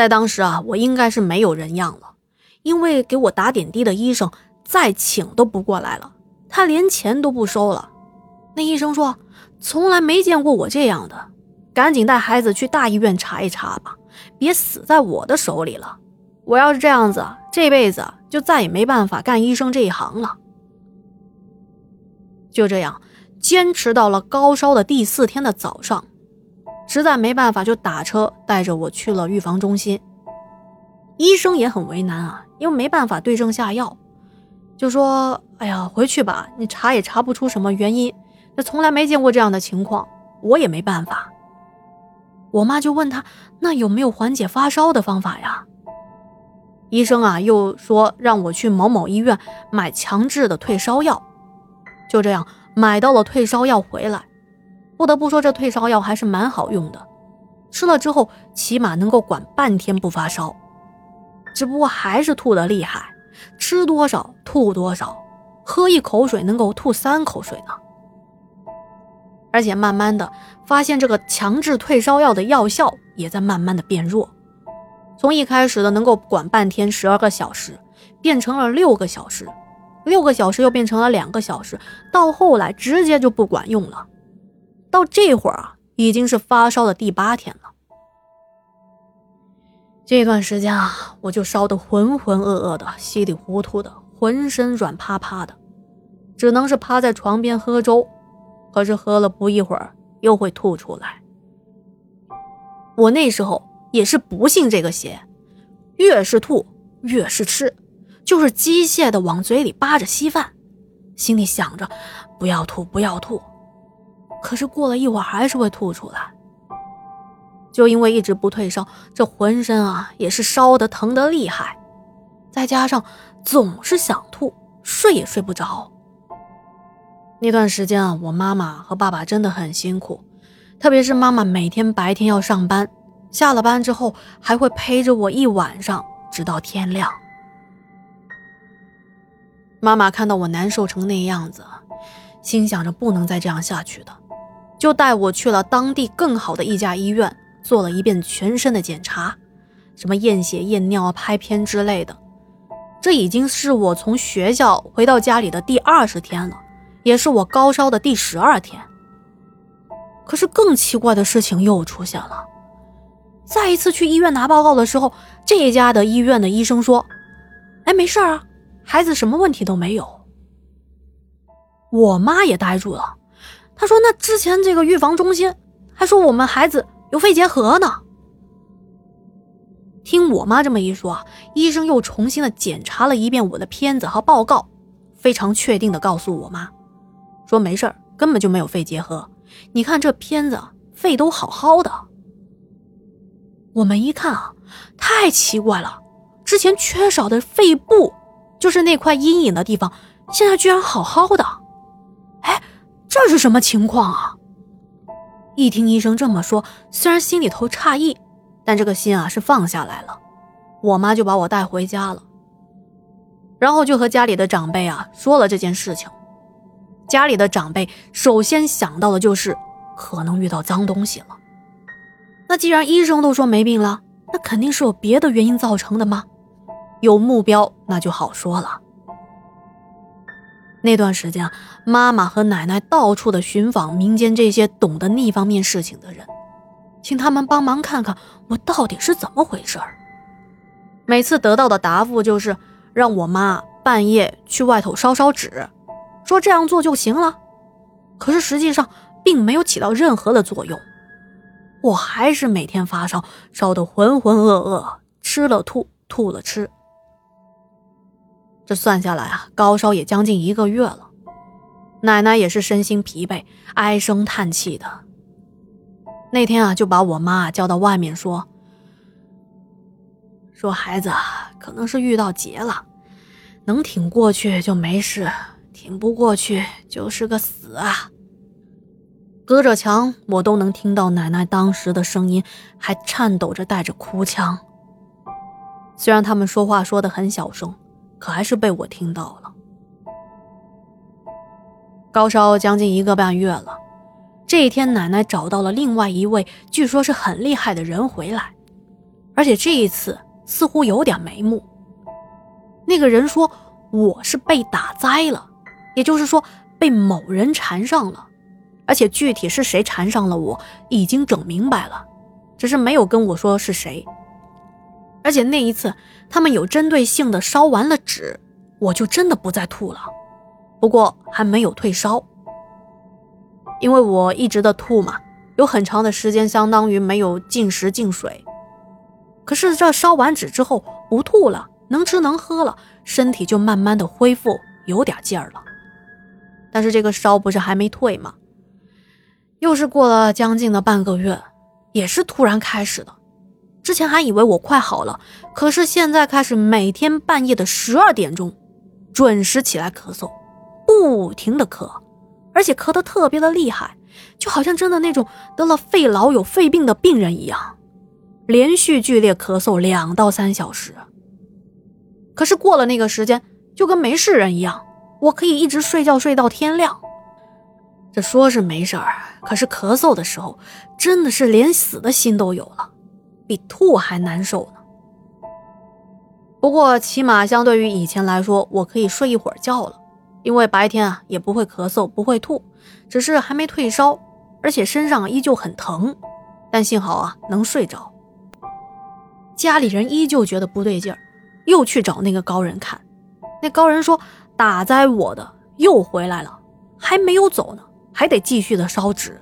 在当时啊，我应该是没有人样了，因为给我打点滴的医生再请都不过来了，他连钱都不收了。那医生说，从来没见过我这样的，赶紧带孩子去大医院查一查吧，别死在我的手里了。我要是这样子，这辈子就再也没办法干医生这一行了。就这样，坚持到了高烧的第四天的早上，实在没办法，就打车带着我去了预防中心。医生也很为难啊，因为没办法对症下药，就说：“哎呀，回去吧，你查也查不出什么原因。”那从来没见过这样的情况，我也没办法。我妈就问他：“那有没有缓解发烧的方法呀？”医生啊，又说让我去某某医院买强制的退烧药。就这样买到了退烧药回来，不得不说这退烧药还是蛮好用的，吃了之后起码能够管半天不发烧。只不过还是吐的厉害，吃多少吐多少，喝一口水能够吐三口水呢。而且慢慢的发现，这个强制退烧药的药效也在慢慢的变弱，从一开始的能够管半天十二个小时，变成了六个小时，六个小时又变成了两个小时，到后来直接就不管用了。到这会儿啊，已经是发烧的第八天了。这段时间啊，我就烧得浑浑噩噩的，稀里糊涂的，浑身软趴趴的，只能是趴在床边喝粥。可是喝了不一会儿，又会吐出来。我那时候也是不信这个邪，越是吐越是吃，就是机械的往嘴里扒着稀饭，心里想着不要吐不要吐。可是过了一会儿还是会吐出来。就因为一直不退烧，这浑身啊也是烧的疼的厉害，再加上总是想吐，睡也睡不着。那段时间啊，我妈妈和爸爸真的很辛苦，特别是妈妈每天白天要上班，下了班之后还会陪着我一晚上，直到天亮。妈妈看到我难受成那样子，心想着不能再这样下去的，就带我去了当地更好的一家医院，做了一遍全身的检查，什么验血、验尿、拍片之类的。这已经是我从学校回到家里的第二十天了。也是我高烧的第十二天，可是更奇怪的事情又出现了。再一次去医院拿报告的时候，这家的医院的医生说：“哎，没事啊，孩子什么问题都没有。”我妈也呆住了，他说：“那之前这个预防中心还说我们孩子有肺结核呢。”听我妈这么一说，医生又重新的检查了一遍我的片子和报告，非常确定的告诉我妈。说没事儿，根本就没有肺结核。你看这片子，肺都好好的。我们一看啊，太奇怪了，之前缺少的肺部，就是那块阴影的地方，现在居然好好的。这是什么情况啊？一听医生这么说，虽然心里头诧异，但这个心啊是放下来了。我妈就把我带回家了，然后就和家里的长辈啊说了这件事情。家里的长辈首先想到的就是可能遇到脏东西了。那既然医生都说没病了，那肯定是有别的原因造成的吗？有目标那就好说了。那段时间，妈妈和奶奶到处的寻访民间这些懂得那方面事情的人，请他们帮忙看看我到底是怎么回事儿。每次得到的答复就是让我妈半夜去外头烧烧纸。说这样做就行了，可是实际上并没有起到任何的作用，我还是每天发烧，烧得浑浑噩噩，吃了吐，吐了吃。这算下来啊，高烧也将近一个月了，奶奶也是身心疲惫，唉声叹气的。那天啊，就把我妈叫到外面说：“说孩子可能是遇到劫了，能挺过去就没事。”挺不过去就是个死啊！隔着墙，我都能听到奶奶当时的声音，还颤抖着带着哭腔。虽然他们说话说的很小声，可还是被我听到了。高烧将近一个半月了，这一天奶奶找到了另外一位据说是很厉害的人回来，而且这一次似乎有点眉目。那个人说我是被打灾了，也就是说被某人缠上了，而且具体是谁缠上了我已经整明白了，只是没有跟我说是谁。而且那一次他们有针对性的烧完了纸，我就真的不再吐了，不过还没有退烧，因为我一直的吐嘛，有很长的时间相当于没有进食进水。可是这烧完纸之后不吐了，能吃能喝了，身体就慢慢的恢复，有点劲儿了。但是这个烧不是还没退吗？又是过了将近的半个月，也是突然开始的。之前还以为我快好了，可是现在开始每天半夜的十二点钟，准时起来咳嗽，不停的咳，而且咳得特别的厉害，就好像真的那种得了肺痨有肺病的病人一样，连续剧烈咳嗽两到三小时。可是过了那个时间，就跟没事人一样，我可以一直睡觉睡到天亮。这说是没事儿，可是咳嗽的时候，真的是连死的心都有了。比吐还难受呢。不过起码相对于以前来说，我可以睡一会儿觉了，因为白天啊也不会咳嗽，不会吐，只是还没退烧，而且身上依旧很疼。但幸好啊能睡着。家里人依旧觉得不对劲儿，又去找那个高人看。那高人说打灾我的又回来了，还没有走呢，还得继续的烧纸。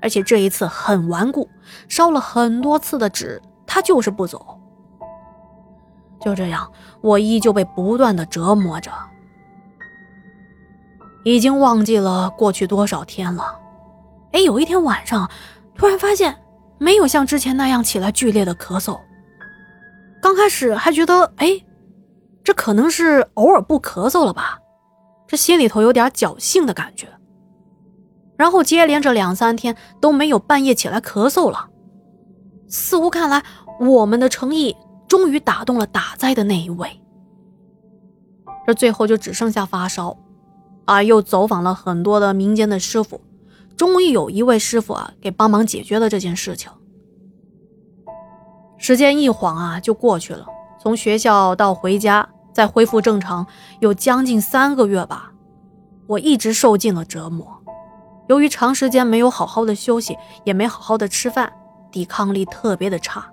而且这一次很顽固，烧了很多次的纸，他就是不走。就这样，我依旧被不断的折磨着。已经忘记了过去多少天了。哎，有一天晚上，突然发现没有像之前那样起来剧烈的咳嗽。刚开始还觉得，哎，这可能是偶尔不咳嗽了吧，这心里头有点侥幸的感觉。然后接连着两三天都没有半夜起来咳嗽了，似乎看来我们的诚意终于打动了打灾的那一位。这最后就只剩下发烧，啊，又走访了很多的民间的师傅，终于有一位师傅啊给帮忙解决了这件事情。时间一晃啊就过去了，从学校到回家再恢复正常，有将近三个月吧，我一直受尽了折磨。由于长时间没有好好的休息，也没好好的吃饭，抵抗力特别的差。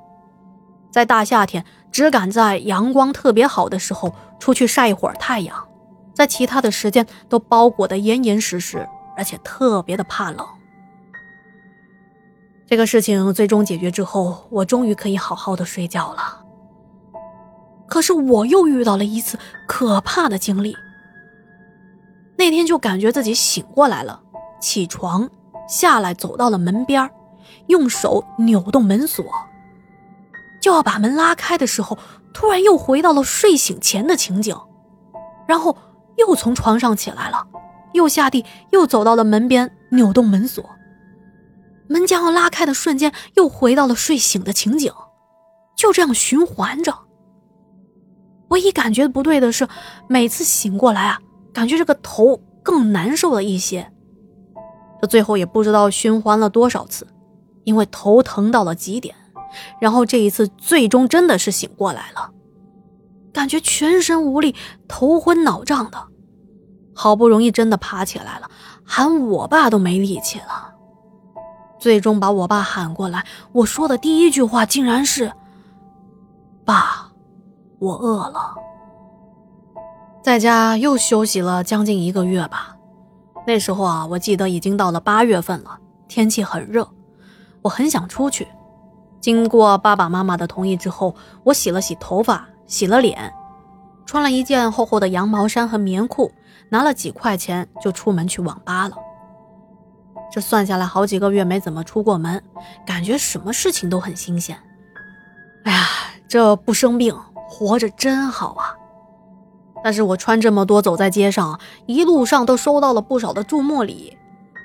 在大夏天，只敢在阳光特别好的时候出去晒一会儿太阳，在其他的时间都包裹得严严实实，而且特别的怕冷。这个事情最终解决之后，我终于可以好好的睡觉了。可是我又遇到了一次可怕的经历。那天就感觉自己醒过来了。起床，下来，走到了门边用手扭动门锁，就要把门拉开的时候，突然又回到了睡醒前的情景，然后又从床上起来了，又下地，又走到了门边，扭动门锁。门将要拉开的瞬间，又回到了睡醒的情景，就这样循环着。唯一感觉不对的是，每次醒过来啊，感觉这个头更难受了一些。最后也不知道循环了多少次，因为头疼到了极点，然后这一次最终真的是醒过来了，感觉全身无力，头昏脑胀的，好不容易真的爬起来了，喊我爸都没力气了。最终把我爸喊过来，我说的第一句话竟然是：“爸，我饿了。”在家又休息了将近一个月吧。那时候啊，我记得已经到了八月份了，天气很热，我很想出去。经过爸爸妈妈的同意之后，我洗了洗头发，洗了脸，穿了一件厚厚的羊毛衫和棉裤，拿了几块钱就出门去网吧了。这算下来好几个月没怎么出过门，感觉什么事情都很新鲜。哎呀，这不生病，活着真好啊！但是我穿这么多走在街上，一路上都收到了不少的注目礼。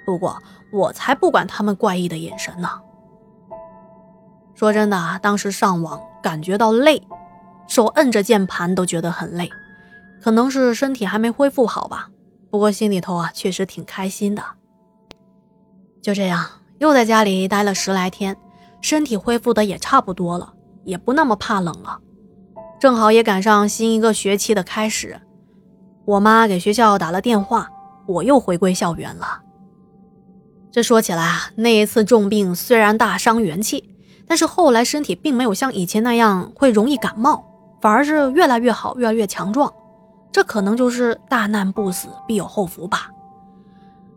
不过我才不管他们怪异的眼神呢。说真的，当时上网感觉到累，手摁着键盘都觉得很累，可能是身体还没恢复好吧。不过心里头啊，确实挺开心的。就这样，又在家里待了十来天，身体恢复的也差不多了，也不那么怕冷了。正好也赶上新一个学期的开始，我妈给学校打了电话，我又回归校园了。这说起来啊，那一次重病虽然大伤元气，但是后来身体并没有像以前那样会容易感冒，反而是越来越好，越来越强壮。这可能就是大难不死必有后福吧。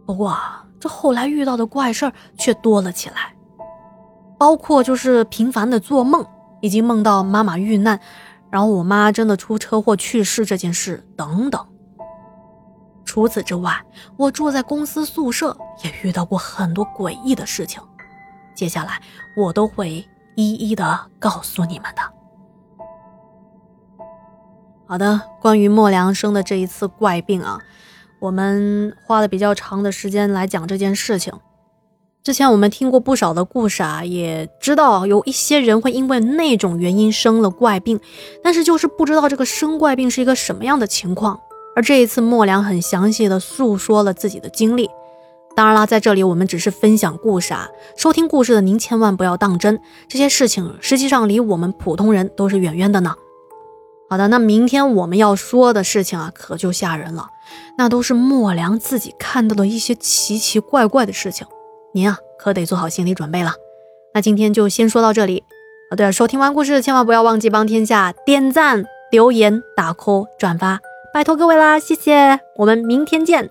不过这后来遇到的怪事儿却多了起来，包括就是频繁的做梦，以及梦到妈妈遇难，然后我妈真的出车祸去世这件事等等。除此之外，我住在公司宿舍，也遇到过很多诡异的事情。接下来我都会一一的告诉你们的。好的，关于莫良生的这一次怪病啊，我们花了比较长的时间来讲这件事情。之前我们听过不少的故事啊，也知道有一些人会因为那种原因生了怪病，但是就是不知道这个生怪病是一个什么样的情况。而这一次，莫良很详细的诉说了自己的经历。当然啦，在这里我们只是分享故事啊，收听故事的您千万不要当真。这些事情实际上离我们普通人都是远远的呢。好的，那明天我们要说的事情啊，可就吓人了。那都是莫良自己看到的一些奇奇怪怪的事情，您啊可得做好心理准备了。那今天就先说到这里。啊，对了，收听完故事千万不要忘记帮天下点赞、留言、打 call、转发。拜托各位啦，谢谢，我们明天见。